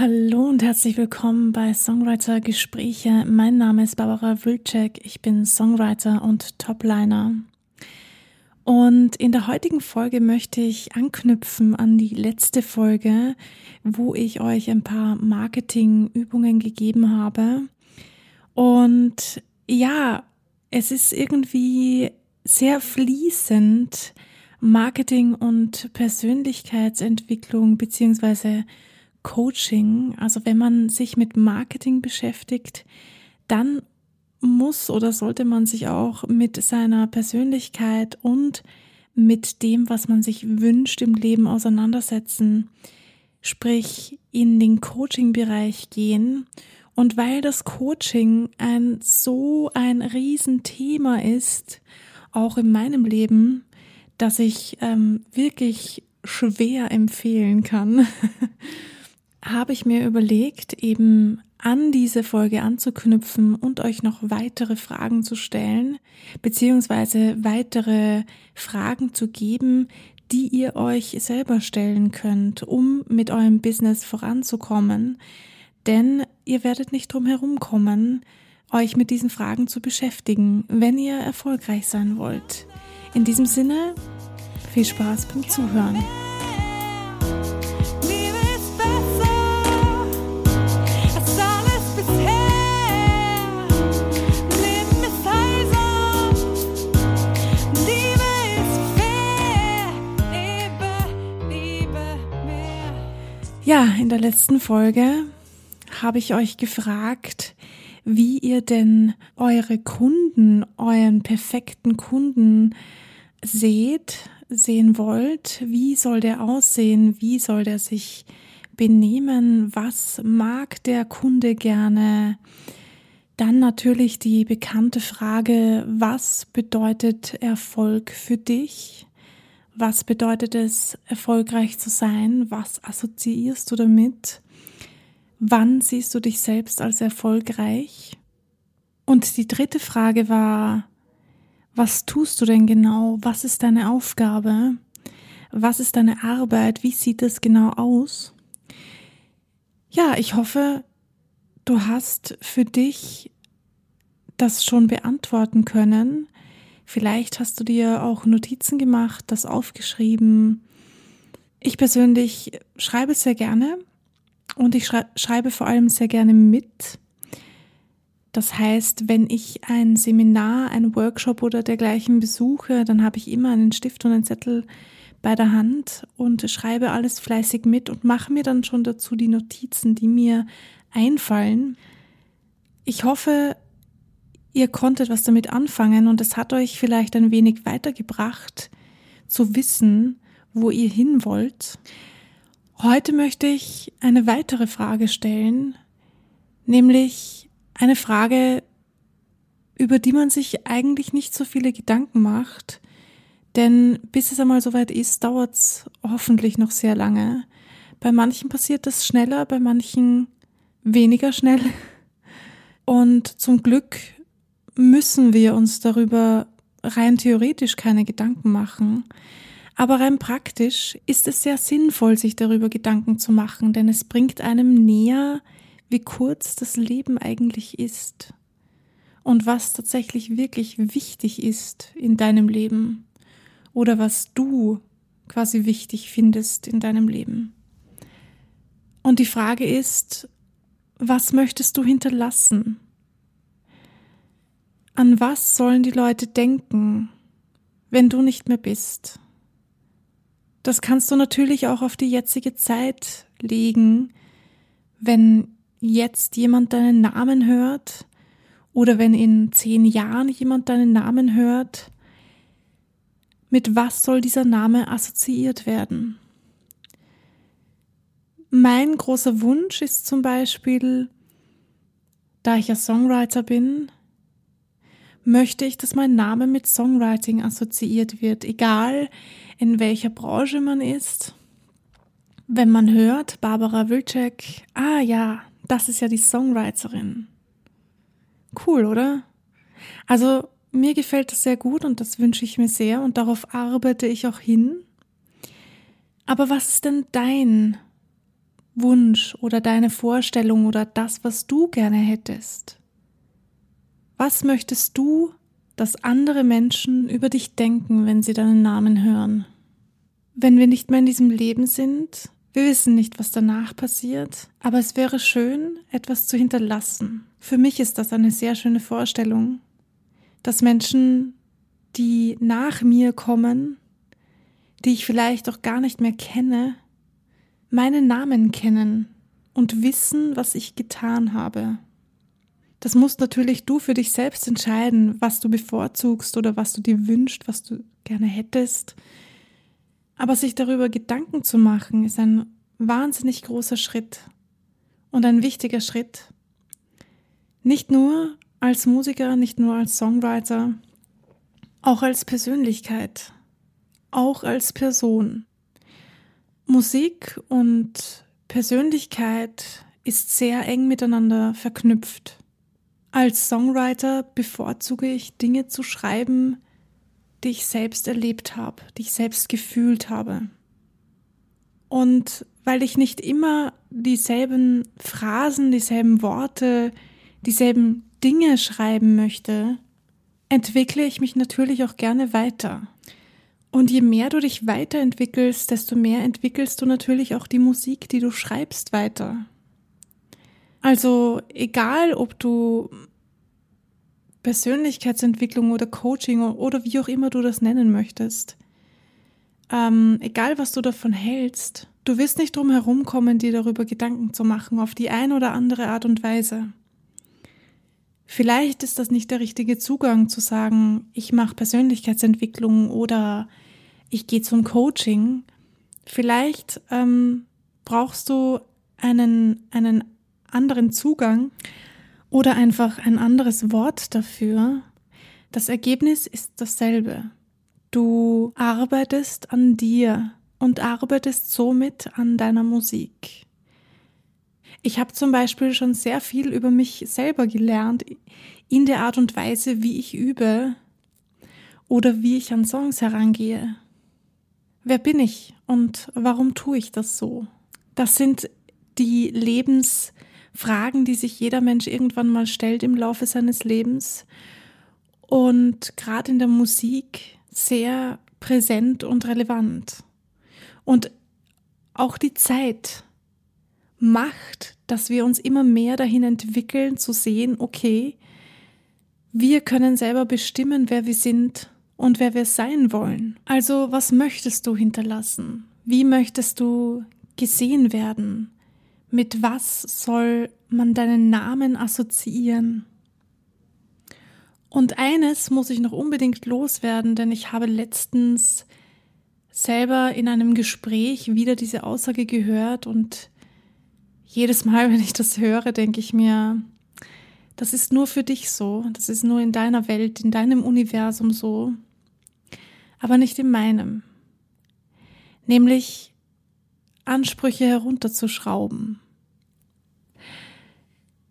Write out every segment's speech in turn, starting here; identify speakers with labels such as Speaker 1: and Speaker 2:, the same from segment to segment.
Speaker 1: Hallo und herzlich willkommen bei Songwriter Gespräche. Mein Name ist Barbara Wilczek. Ich bin Songwriter und Topliner. Und in der heutigen Folge möchte ich anknüpfen an die letzte Folge, wo ich euch ein paar Marketingübungen gegeben habe. Und ja, es ist irgendwie sehr fließend Marketing und Persönlichkeitsentwicklung beziehungsweise Coaching, also wenn man sich mit Marketing beschäftigt, dann muss oder sollte man sich auch mit seiner Persönlichkeit und mit dem, was man sich wünscht im Leben auseinandersetzen, sprich in den Coaching-Bereich gehen. Und weil das Coaching ein so ein Riesenthema ist, auch in meinem Leben, dass ich ähm, wirklich schwer empfehlen kann, habe ich mir überlegt, eben an diese Folge anzuknüpfen und euch noch weitere Fragen zu stellen, beziehungsweise weitere Fragen zu geben, die ihr euch selber stellen könnt, um mit eurem Business voranzukommen. Denn ihr werdet nicht drum herum kommen, euch mit diesen Fragen zu beschäftigen, wenn ihr erfolgreich sein wollt. In diesem Sinne, viel Spaß beim Zuhören. Ja, in der letzten Folge habe ich euch gefragt, wie ihr denn eure Kunden, euren perfekten Kunden seht, sehen wollt. Wie soll der aussehen? Wie soll der sich benehmen? Was mag der Kunde gerne? Dann natürlich die bekannte Frage, was bedeutet Erfolg für dich? Was bedeutet es, erfolgreich zu sein? Was assoziierst du damit? Wann siehst du dich selbst als erfolgreich? Und die dritte Frage war, was tust du denn genau? Was ist deine Aufgabe? Was ist deine Arbeit? Wie sieht es genau aus? Ja, ich hoffe, du hast für dich das schon beantworten können. Vielleicht hast du dir auch Notizen gemacht, das aufgeschrieben. Ich persönlich schreibe sehr gerne und ich schreibe vor allem sehr gerne mit. Das heißt, wenn ich ein Seminar, ein Workshop oder dergleichen besuche, dann habe ich immer einen Stift und einen Zettel bei der Hand und schreibe alles fleißig mit und mache mir dann schon dazu die Notizen, die mir einfallen. Ich hoffe, ihr konntet was damit anfangen und es hat euch vielleicht ein wenig weitergebracht, zu wissen, wo ihr hin wollt. Heute möchte ich eine weitere Frage stellen, nämlich eine Frage, über die man sich eigentlich nicht so viele Gedanken macht, denn bis es einmal soweit ist, dauert es hoffentlich noch sehr lange. Bei manchen passiert das schneller, bei manchen weniger schnell. Und zum Glück müssen wir uns darüber rein theoretisch keine Gedanken machen. Aber rein praktisch ist es sehr sinnvoll, sich darüber Gedanken zu machen, denn es bringt einem näher, wie kurz das Leben eigentlich ist und was tatsächlich wirklich wichtig ist in deinem Leben oder was du quasi wichtig findest in deinem Leben. Und die Frage ist, was möchtest du hinterlassen? An was sollen die Leute denken, wenn du nicht mehr bist? Das kannst du natürlich auch auf die jetzige Zeit legen, wenn jetzt jemand deinen Namen hört oder wenn in zehn Jahren jemand deinen Namen hört. Mit was soll dieser Name assoziiert werden? Mein großer Wunsch ist zum Beispiel, da ich ja Songwriter bin, möchte ich, dass mein Name mit Songwriting assoziiert wird, egal in welcher Branche man ist. Wenn man hört, Barbara Wilczek, ah ja, das ist ja die Songwriterin. Cool, oder? Also mir gefällt das sehr gut und das wünsche ich mir sehr und darauf arbeite ich auch hin. Aber was ist denn dein Wunsch oder deine Vorstellung oder das, was du gerne hättest? Was möchtest du, dass andere Menschen über dich denken, wenn sie deinen Namen hören? Wenn wir nicht mehr in diesem Leben sind, wir wissen nicht, was danach passiert, aber es wäre schön, etwas zu hinterlassen. Für mich ist das eine sehr schöne Vorstellung, dass Menschen, die nach mir kommen, die ich vielleicht auch gar nicht mehr kenne, meinen Namen kennen und wissen, was ich getan habe. Das musst natürlich du für dich selbst entscheiden, was du bevorzugst oder was du dir wünschst, was du gerne hättest. Aber sich darüber Gedanken zu machen, ist ein wahnsinnig großer Schritt und ein wichtiger Schritt. Nicht nur als Musiker, nicht nur als Songwriter, auch als Persönlichkeit, auch als Person. Musik und Persönlichkeit ist sehr eng miteinander verknüpft. Als Songwriter bevorzuge ich Dinge zu schreiben, die ich selbst erlebt habe, die ich selbst gefühlt habe. Und weil ich nicht immer dieselben Phrasen, dieselben Worte, dieselben Dinge schreiben möchte, entwickle ich mich natürlich auch gerne weiter. Und je mehr du dich weiterentwickelst, desto mehr entwickelst du natürlich auch die Musik, die du schreibst, weiter. Also egal, ob du Persönlichkeitsentwicklung oder Coaching oder wie auch immer du das nennen möchtest, ähm, egal was du davon hältst, du wirst nicht drum herum kommen, dir darüber Gedanken zu machen, auf die eine oder andere Art und Weise. Vielleicht ist das nicht der richtige Zugang zu sagen, ich mache Persönlichkeitsentwicklung oder ich gehe zum Coaching. Vielleicht ähm, brauchst du einen, einen anderen Zugang oder einfach ein anderes Wort dafür. Das Ergebnis ist dasselbe. Du arbeitest an dir und arbeitest somit an deiner Musik. Ich habe zum Beispiel schon sehr viel über mich selber gelernt, in der Art und Weise, wie ich übe oder wie ich an Songs herangehe. Wer bin ich und warum tue ich das so? Das sind die Lebensfragen, die sich jeder Mensch irgendwann mal stellt im Laufe seines Lebens und gerade in der Musik sehr präsent und relevant. Und auch die Zeit macht, dass wir uns immer mehr dahin entwickeln zu sehen, okay, wir können selber bestimmen, wer wir sind und wer wir sein wollen. Also was möchtest du hinterlassen? Wie möchtest du gesehen werden? Mit was soll man deinen Namen assoziieren? Und eines muss ich noch unbedingt loswerden, denn ich habe letztens selber in einem Gespräch wieder diese Aussage gehört und jedes Mal, wenn ich das höre, denke ich mir, das ist nur für dich so, das ist nur in deiner Welt, in deinem Universum so, aber nicht in meinem. Nämlich Ansprüche herunterzuschrauben.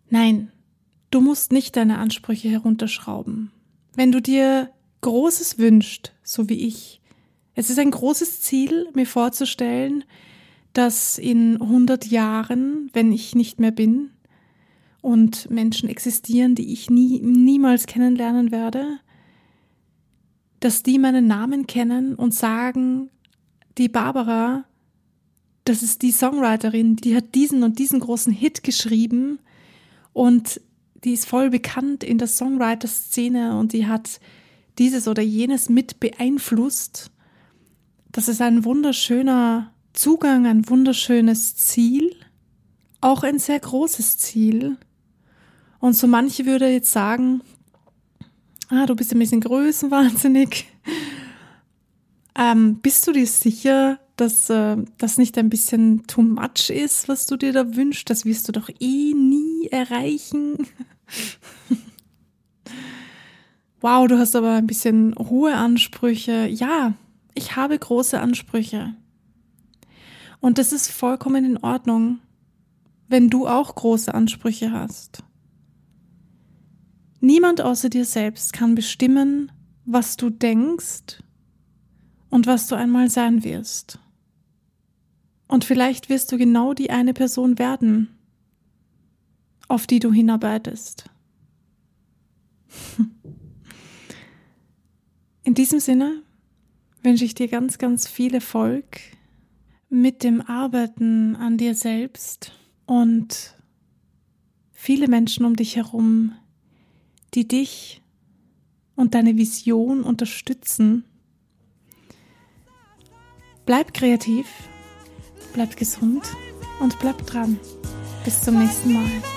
Speaker 1: Nein, du musst nicht deine Ansprüche herunterschrauben. Wenn du dir Großes wünscht, so wie ich, es ist ein großes Ziel, mir vorzustellen, dass in 100 Jahren, wenn ich nicht mehr bin und Menschen existieren, die ich nie, niemals kennenlernen werde, dass die meinen Namen kennen und sagen, die Barbara, das ist die Songwriterin, die hat diesen und diesen großen Hit geschrieben und die ist voll bekannt in der Songwriter-Szene und die hat dieses oder jenes mit beeinflusst. Das ist ein wunderschöner Zugang, ein wunderschönes Ziel, auch ein sehr großes Ziel. Und so manche würde jetzt sagen, ah, du bist ein bisschen größenwahnsinnig. Ähm, bist du dir sicher, dass äh, das nicht ein bisschen too much ist, was du dir da wünschst? Das wirst du doch eh nie erreichen. wow, du hast aber ein bisschen hohe Ansprüche. Ja, ich habe große Ansprüche. Und das ist vollkommen in Ordnung, wenn du auch große Ansprüche hast. Niemand außer dir selbst kann bestimmen, was du denkst und was du einmal sein wirst. Und vielleicht wirst du genau die eine Person werden, auf die du hinarbeitest. In diesem Sinne wünsche ich dir ganz, ganz viel Erfolg mit dem Arbeiten an dir selbst und viele Menschen um dich herum, die dich und deine Vision unterstützen. Bleib kreativ, bleib gesund und bleib dran. Bis zum nächsten Mal.